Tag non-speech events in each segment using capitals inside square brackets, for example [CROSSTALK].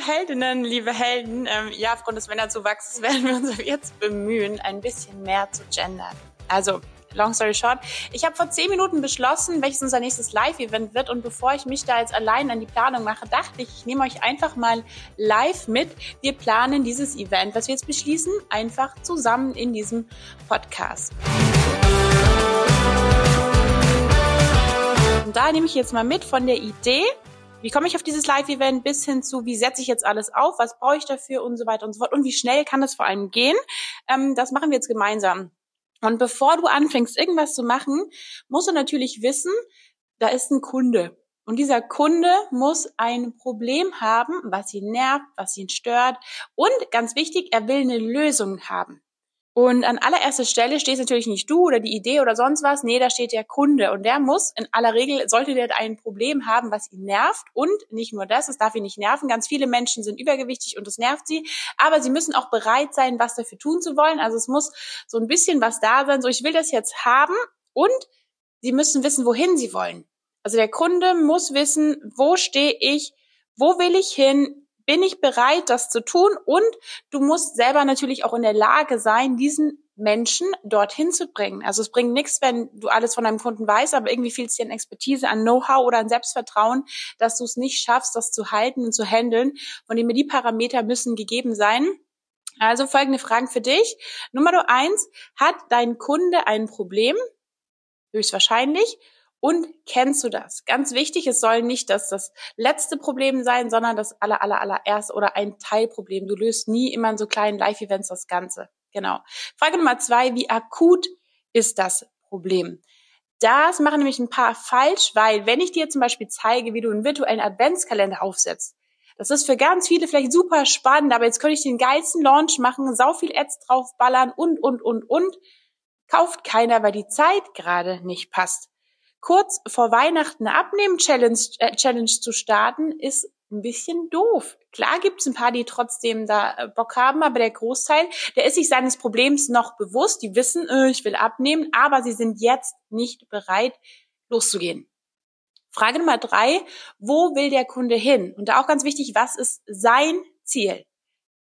Heldinnen, liebe Helden, ähm, ja, aufgrund des Männerzuwachses [LAUGHS] werden wir uns jetzt bemühen, ein bisschen mehr zu gendern. Also, long story short, ich habe vor zehn Minuten beschlossen, welches unser nächstes Live-Event wird. Und bevor ich mich da jetzt allein an die Planung mache, dachte ich, ich nehme euch einfach mal live mit. Wir planen dieses Event, was wir jetzt beschließen, einfach zusammen in diesem Podcast. Und da nehme ich jetzt mal mit von der Idee, wie komme ich auf dieses Live-Event bis hin zu, wie setze ich jetzt alles auf, was brauche ich dafür und so weiter und so fort und wie schnell kann es vor allem gehen. Ähm, das machen wir jetzt gemeinsam. Und bevor du anfängst, irgendwas zu machen, musst du natürlich wissen, da ist ein Kunde. Und dieser Kunde muss ein Problem haben, was ihn nervt, was ihn stört. Und ganz wichtig, er will eine Lösung haben. Und an allererster Stelle steht natürlich nicht du oder die Idee oder sonst was. Nee, da steht der Kunde. Und der muss, in aller Regel, sollte der ein Problem haben, was ihn nervt. Und nicht nur das, es darf ihn nicht nerven. Ganz viele Menschen sind übergewichtig und es nervt sie. Aber sie müssen auch bereit sein, was dafür tun zu wollen. Also es muss so ein bisschen was da sein. So, ich will das jetzt haben. Und sie müssen wissen, wohin sie wollen. Also der Kunde muss wissen, wo stehe ich, wo will ich hin, bin ich bereit, das zu tun? Und du musst selber natürlich auch in der Lage sein, diesen Menschen dorthin zu bringen. Also es bringt nichts, wenn du alles von deinem Kunden weißt, aber irgendwie fehlt es dir an Expertise, an Know-how oder an Selbstvertrauen, dass du es nicht schaffst, das zu halten und zu handeln. Von dem die Parameter müssen gegeben sein. Also folgende Fragen für dich. Nummer eins, hat dein Kunde ein Problem? Höchstwahrscheinlich. Und kennst du das? Ganz wichtig, es soll nicht das, das letzte Problem sein, sondern das aller, aller, allererste oder ein Teilproblem. Du löst nie immer in so kleinen Live-Events das Ganze. Genau. Frage Nummer zwei, wie akut ist das Problem? Das machen nämlich ein paar falsch, weil wenn ich dir zum Beispiel zeige, wie du einen virtuellen Adventskalender aufsetzt, das ist für ganz viele vielleicht super spannend, aber jetzt könnte ich den geilsten Launch machen, sau viel Ads draufballern und, und, und, und. Kauft keiner, weil die Zeit gerade nicht passt kurz vor Weihnachten eine Abnehmen-Challenge äh, Challenge zu starten, ist ein bisschen doof. Klar gibt's ein paar, die trotzdem da äh, Bock haben, aber der Großteil, der ist sich seines Problems noch bewusst. Die wissen, äh, ich will abnehmen, aber sie sind jetzt nicht bereit, loszugehen. Frage Nummer drei, wo will der Kunde hin? Und da auch ganz wichtig, was ist sein Ziel?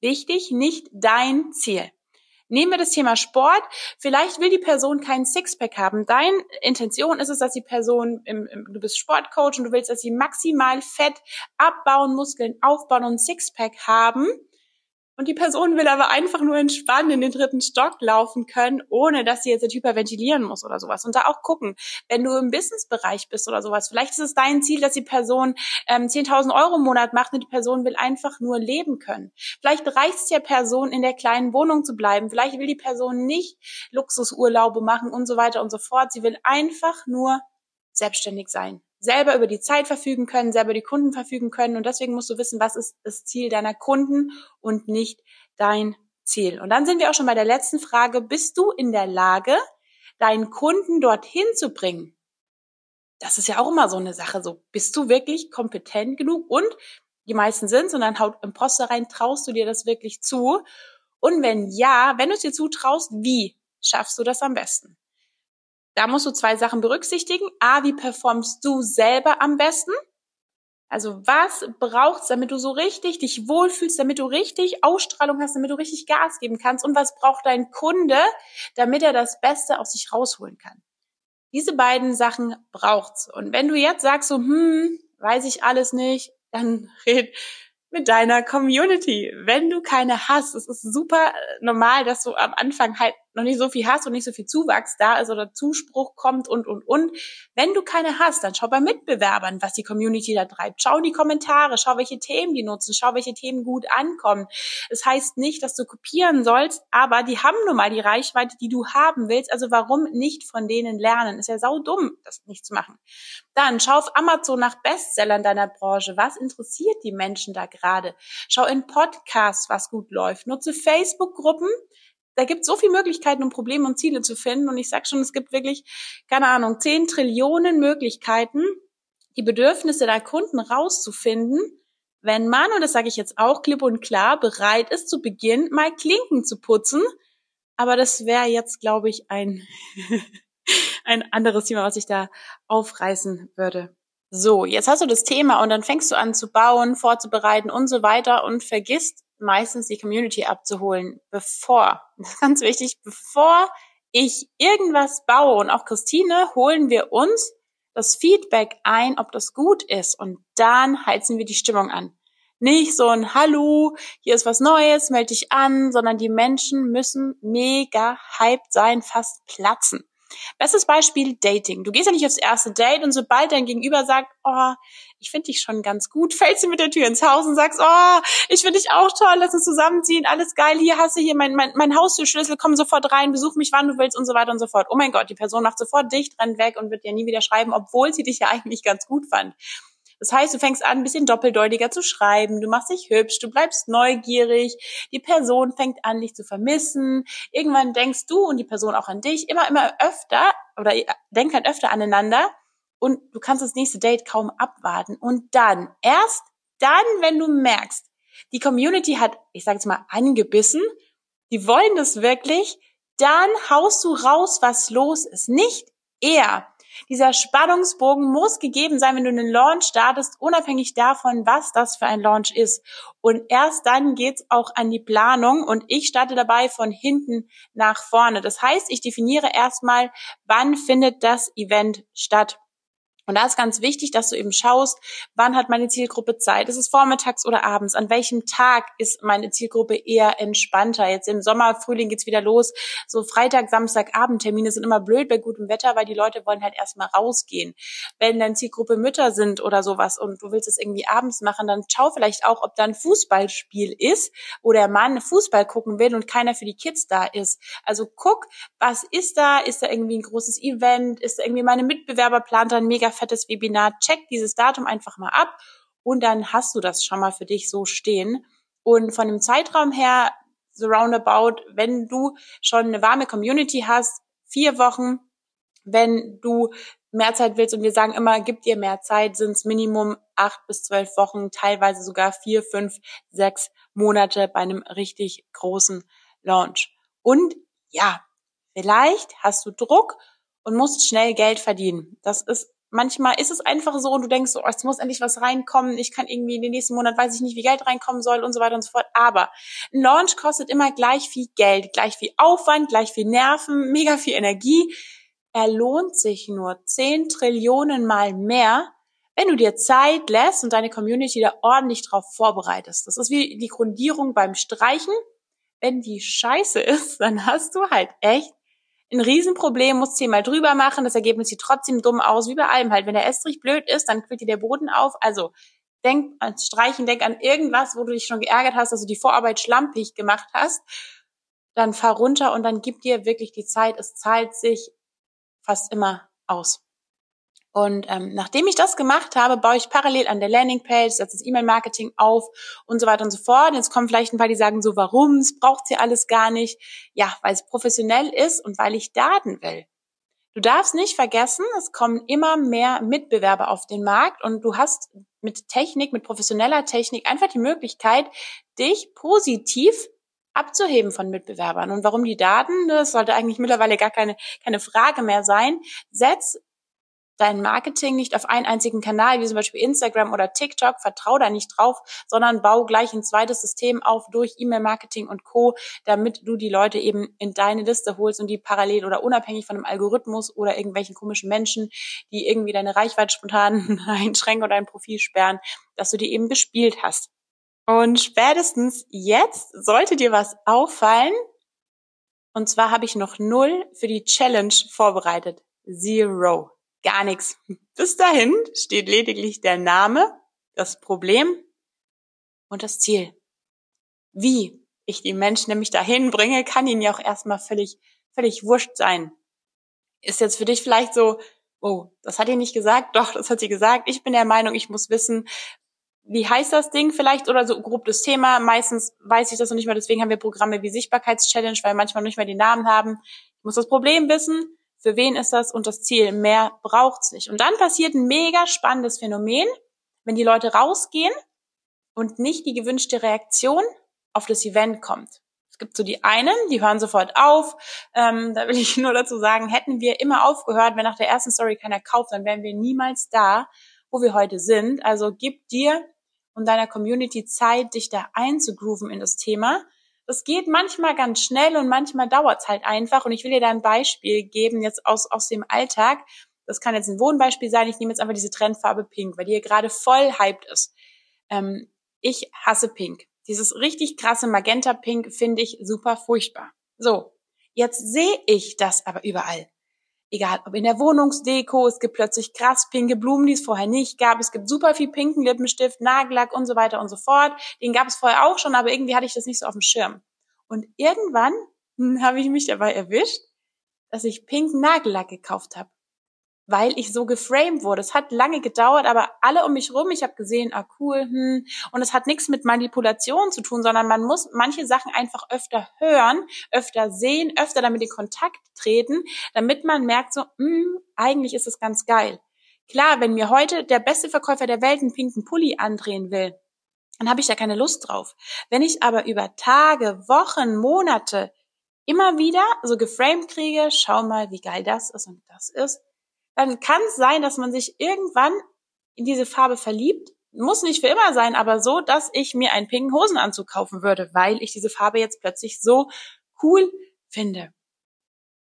Wichtig, nicht dein Ziel. Nehmen wir das Thema Sport. Vielleicht will die Person keinen Sixpack haben. Deine Intention ist es, dass die Person, im, im, du bist Sportcoach und du willst, dass sie maximal Fett abbauen, Muskeln aufbauen und Sixpack haben. Und die Person will aber einfach nur entspannen in den dritten Stock laufen können, ohne dass sie jetzt hyperventilieren muss oder sowas. Und da auch gucken, wenn du im Businessbereich bist oder sowas, vielleicht ist es dein Ziel, dass die Person ähm, 10.000 Euro im Monat macht und die Person will einfach nur leben können. Vielleicht reicht es der Person, in der kleinen Wohnung zu bleiben. Vielleicht will die Person nicht Luxusurlaube machen und so weiter und so fort. Sie will einfach nur selbstständig sein selber über die Zeit verfügen können, selber die Kunden verfügen können. Und deswegen musst du wissen, was ist das Ziel deiner Kunden und nicht dein Ziel. Und dann sind wir auch schon bei der letzten Frage. Bist du in der Lage, deinen Kunden dorthin zu bringen? Das ist ja auch immer so eine Sache. So, bist du wirklich kompetent genug? Und die meisten sind, und dann haut Imposter rein, traust du dir das wirklich zu? Und wenn ja, wenn du es dir zutraust, wie schaffst du das am besten? Da musst du zwei Sachen berücksichtigen. A, wie performst du selber am besten? Also was braucht's, damit du so richtig dich wohlfühlst, damit du richtig Ausstrahlung hast, damit du richtig Gas geben kannst? Und was braucht dein Kunde, damit er das Beste aus sich rausholen kann? Diese beiden Sachen braucht's. Und wenn du jetzt sagst so, hm, weiß ich alles nicht, dann [LAUGHS] red mit deiner Community. Wenn du keine hast, es ist super normal, dass du am Anfang halt noch nicht so viel hast und nicht so viel Zuwachs da ist oder Zuspruch kommt und, und, und. Wenn du keine hast, dann schau bei Mitbewerbern, was die Community da treibt. Schau in die Kommentare, schau, welche Themen die nutzen, schau, welche Themen gut ankommen. Das heißt nicht, dass du kopieren sollst, aber die haben nun mal die Reichweite, die du haben willst. Also warum nicht von denen lernen? Ist ja sau dumm, das nicht zu machen. Dann schau auf Amazon nach Bestsellern deiner Branche. Was interessiert die Menschen da gerade? Schau in Podcasts, was gut läuft. Nutze Facebook-Gruppen, da gibt es so viele Möglichkeiten, um Probleme und Ziele zu finden. Und ich sage schon, es gibt wirklich, keine Ahnung, zehn Trillionen Möglichkeiten, die Bedürfnisse der Kunden rauszufinden, wenn man, und das sage ich jetzt auch klipp und klar, bereit ist, zu Beginn mal Klinken zu putzen. Aber das wäre jetzt, glaube ich, ein, [LAUGHS] ein anderes Thema, was ich da aufreißen würde. So, jetzt hast du das Thema und dann fängst du an zu bauen, vorzubereiten und so weiter und vergisst meistens die Community abzuholen, bevor, [LAUGHS] ganz wichtig, bevor ich irgendwas baue und auch Christine, holen wir uns das Feedback ein, ob das gut ist und dann heizen wir die Stimmung an. Nicht so ein Hallo, hier ist was Neues, melde dich an, sondern die Menschen müssen mega hyped sein, fast platzen. Bestes Beispiel Dating. Du gehst ja nicht aufs erste Date und sobald dein Gegenüber sagt, oh, ich finde dich schon ganz gut, fällst du mit der Tür ins Haus und sagst, oh, ich finde dich auch toll, lass uns zusammenziehen, alles geil, hier hast du hier mein, mein, mein Haustürschlüssel, komm sofort rein, besuch mich, wann du willst und so weiter und so fort. Oh mein Gott, die Person macht sofort dicht, rennt weg und wird dir nie wieder schreiben, obwohl sie dich ja eigentlich ganz gut fand. Das heißt, du fängst an, ein bisschen doppeldeutiger zu schreiben, du machst dich hübsch, du bleibst neugierig, die Person fängt an, dich zu vermissen. Irgendwann denkst du und die Person auch an dich, immer, immer öfter oder denkt halt öfter aneinander und du kannst das nächste Date kaum abwarten. Und dann, erst dann, wenn du merkst, die Community hat, ich sage jetzt mal, angebissen, die wollen das wirklich, dann haust du raus, was los ist. Nicht eher. Dieser Spannungsbogen muss gegeben sein, wenn du einen Launch startest, unabhängig davon, was das für ein Launch ist. Und erst dann geht's auch an die Planung und ich starte dabei von hinten nach vorne. Das heißt, ich definiere erstmal, wann findet das Event statt. Und da ist ganz wichtig, dass du eben schaust, wann hat meine Zielgruppe Zeit? Ist es vormittags oder abends? An welchem Tag ist meine Zielgruppe eher entspannter? Jetzt im Sommer, Frühling geht's wieder los. So Freitag, Samstag, Abendtermine sind immer blöd bei gutem Wetter, weil die Leute wollen halt erstmal rausgehen. Wenn deine Zielgruppe Mütter sind oder sowas und du willst es irgendwie abends machen, dann schau vielleicht auch, ob da ein Fußballspiel ist, wo der Mann Fußball gucken will und keiner für die Kids da ist. Also guck, was ist da? Ist da irgendwie ein großes Event? Ist da irgendwie meine Mitbewerber plant ein mega fettes Webinar, check dieses Datum einfach mal ab und dann hast du das schon mal für dich so stehen. Und von dem Zeitraum her, so roundabout, wenn du schon eine warme Community hast, vier Wochen, wenn du mehr Zeit willst und wir sagen immer, gib dir mehr Zeit, sind es Minimum acht bis zwölf Wochen, teilweise sogar vier, fünf, sechs Monate bei einem richtig großen Launch. Und ja, vielleicht hast du Druck und musst schnell Geld verdienen. Das ist manchmal ist es einfach so und du denkst so, oh, es muss endlich was reinkommen, ich kann irgendwie in den nächsten Monat, weiß ich nicht, wie Geld reinkommen soll und so weiter und so fort. Aber ein Launch kostet immer gleich viel Geld, gleich viel Aufwand, gleich viel Nerven, mega viel Energie. Er lohnt sich nur 10 Trillionen mal mehr, wenn du dir Zeit lässt und deine Community da ordentlich drauf vorbereitest. Das ist wie die Grundierung beim Streichen. Wenn die scheiße ist, [LAUGHS] dann hast du halt echt ein Riesenproblem, muss zehnmal drüber machen, das Ergebnis sieht trotzdem dumm aus, wie bei allem halt. Wenn der Estrich blöd ist, dann quillt dir der Boden auf. Also denk an Streichen, denk an irgendwas, wo du dich schon geärgert hast, dass du die Vorarbeit schlampig gemacht hast. Dann fahr runter und dann gib dir wirklich die Zeit. Es zahlt sich fast immer aus. Und ähm, nachdem ich das gemacht habe, baue ich parallel an der Landingpage, setze das E-Mail-Marketing auf und so weiter und so fort. Jetzt kommen vielleicht ein paar, die sagen so, warum? Es braucht sie alles gar nicht. Ja, weil es professionell ist und weil ich Daten will. Du darfst nicht vergessen, es kommen immer mehr Mitbewerber auf den Markt und du hast mit Technik, mit professioneller Technik einfach die Möglichkeit, dich positiv abzuheben von Mitbewerbern. Und warum die Daten, das sollte eigentlich mittlerweile gar keine, keine Frage mehr sein. Setz dein Marketing nicht auf einen einzigen Kanal, wie zum Beispiel Instagram oder TikTok, vertrau da nicht drauf, sondern bau gleich ein zweites System auf durch E-Mail-Marketing und Co., damit du die Leute eben in deine Liste holst und die parallel oder unabhängig von einem Algorithmus oder irgendwelchen komischen Menschen, die irgendwie deine Reichweite spontan [LAUGHS] einschränken oder dein Profil sperren, dass du die eben bespielt hast. Und spätestens jetzt sollte dir was auffallen. Und zwar habe ich noch null für die Challenge vorbereitet. Zero gar nichts. Bis dahin steht lediglich der Name, das Problem und das Ziel. Wie ich die Menschen nämlich dahin bringe, kann ihnen ja auch erstmal völlig, völlig wurscht sein. Ist jetzt für dich vielleicht so, oh, das hat ihr nicht gesagt? Doch, das hat sie gesagt. Ich bin der Meinung, ich muss wissen, wie heißt das Ding vielleicht oder so grob das Thema. Meistens weiß ich das noch nicht mal, deswegen haben wir Programme wie Sichtbarkeitschallenge, weil manchmal nicht mehr die Namen haben. Ich muss das Problem wissen, für wen ist das und das Ziel. Mehr braucht's nicht. Und dann passiert ein mega spannendes Phänomen, wenn die Leute rausgehen und nicht die gewünschte Reaktion auf das Event kommt. Es gibt so die einen, die hören sofort auf. Ähm, da will ich [LAUGHS] nur dazu sagen, hätten wir immer aufgehört, wenn nach der ersten Story keiner kauft, dann wären wir niemals da. wo wir heute sind. Also gib dir und deiner Community Zeit, dich da einzugrooven in das Thema. Das geht manchmal ganz schnell und manchmal dauert es halt einfach. Und ich will dir da ein Beispiel geben, jetzt aus, aus dem Alltag. Das kann jetzt ein Wohnbeispiel sein. Ich nehme jetzt einfach diese Trendfarbe Pink, weil die hier gerade voll hyped ist. Ähm, ich hasse Pink. Dieses richtig krasse Magenta Pink finde ich super furchtbar. So, jetzt sehe ich das aber überall egal ob in der Wohnungsdeko, es gibt plötzlich krass pinke Blumen, die es vorher nicht gab. Es gibt super viel pinken Lippenstift, Nagellack und so weiter und so fort. Den gab es vorher auch schon, aber irgendwie hatte ich das nicht so auf dem Schirm. Und irgendwann hm, habe ich mich dabei erwischt, dass ich pinken Nagellack gekauft habe weil ich so geframed wurde. Es hat lange gedauert, aber alle um mich rum, ich habe gesehen, ah cool, hm. und es hat nichts mit Manipulation zu tun, sondern man muss manche Sachen einfach öfter hören, öfter sehen, öfter damit in Kontakt treten, damit man merkt so, hm, eigentlich ist es ganz geil. Klar, wenn mir heute der beste Verkäufer der Welt einen pinken Pulli andrehen will, dann habe ich da keine Lust drauf. Wenn ich aber über Tage, Wochen, Monate immer wieder so geframed kriege, schau mal, wie geil das ist und das ist, dann kann es sein, dass man sich irgendwann in diese Farbe verliebt. Muss nicht für immer sein, aber so, dass ich mir einen pinken Hosenanzug kaufen würde, weil ich diese Farbe jetzt plötzlich so cool finde.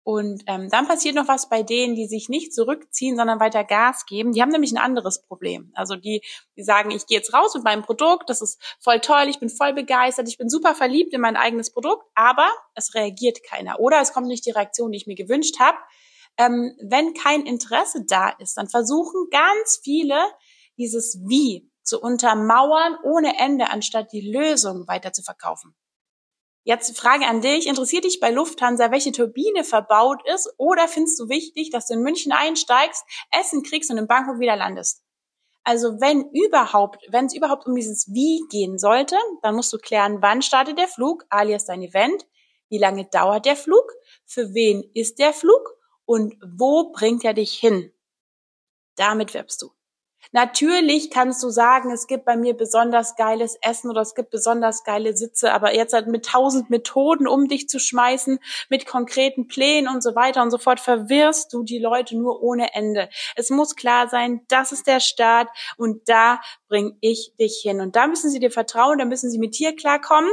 Und ähm, dann passiert noch was bei denen, die sich nicht zurückziehen, sondern weiter Gas geben. Die haben nämlich ein anderes Problem. Also die, die sagen, ich gehe jetzt raus mit meinem Produkt, das ist voll toll, ich bin voll begeistert, ich bin super verliebt in mein eigenes Produkt, aber es reagiert keiner. Oder es kommt nicht die Reaktion, die ich mir gewünscht habe ähm, wenn kein Interesse da ist, dann versuchen ganz viele dieses Wie zu untermauern ohne Ende, anstatt die Lösung weiter zu verkaufen. Jetzt Frage an dich, interessiert dich bei Lufthansa, welche Turbine verbaut ist? Oder findest du wichtig, dass du in München einsteigst, Essen kriegst und in Bangkok wieder landest? Also wenn überhaupt, wenn es überhaupt um dieses Wie gehen sollte, dann musst du klären, wann startet der Flug, alias dein Event, wie lange dauert der Flug, für wen ist der Flug und wo bringt er dich hin? Damit wirbst du. Natürlich kannst du sagen, es gibt bei mir besonders geiles Essen oder es gibt besonders geile Sitze, aber jetzt halt mit tausend Methoden um dich zu schmeißen, mit konkreten Plänen und so weiter und so fort, verwirrst du die Leute nur ohne Ende. Es muss klar sein, das ist der Start und da bring ich dich hin. Und da müssen sie dir vertrauen, da müssen sie mit dir klarkommen,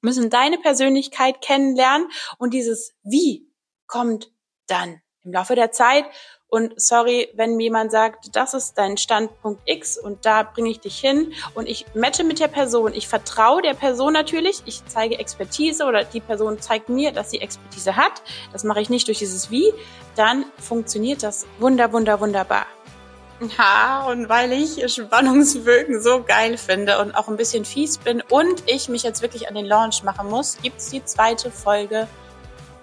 müssen deine Persönlichkeit kennenlernen und dieses Wie kommt dann im Laufe der Zeit. Und sorry, wenn mir jemand sagt, das ist dein Standpunkt X und da bringe ich dich hin und ich matche mit der Person. Ich vertraue der Person natürlich. Ich zeige Expertise oder die Person zeigt mir, dass sie Expertise hat. Das mache ich nicht durch dieses Wie. Dann funktioniert das wunder, wunder, wunderbar. Ja, und weil ich Spannungsbögen so geil finde und auch ein bisschen fies bin und ich mich jetzt wirklich an den Launch machen muss, gibt's die zweite Folge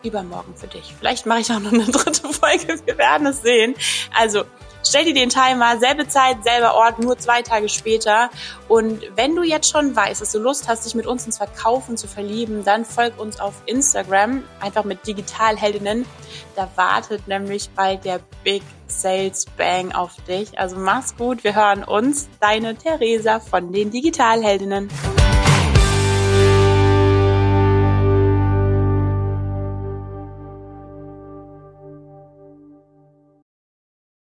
übermorgen für dich. Vielleicht mache ich auch noch eine [LAUGHS] dritte Folge. Wir werden es sehen. Also stell dir den Timer, selbe Zeit, selber Ort, nur zwei Tage später. Und wenn du jetzt schon weißt, dass du Lust hast, dich mit uns ins Verkaufen zu verlieben, dann folg uns auf Instagram, einfach mit Digitalheldinnen. Da wartet nämlich bald der Big Sales Bang auf dich. Also mach's gut, wir hören uns. Deine Theresa von den Digitalheldinnen.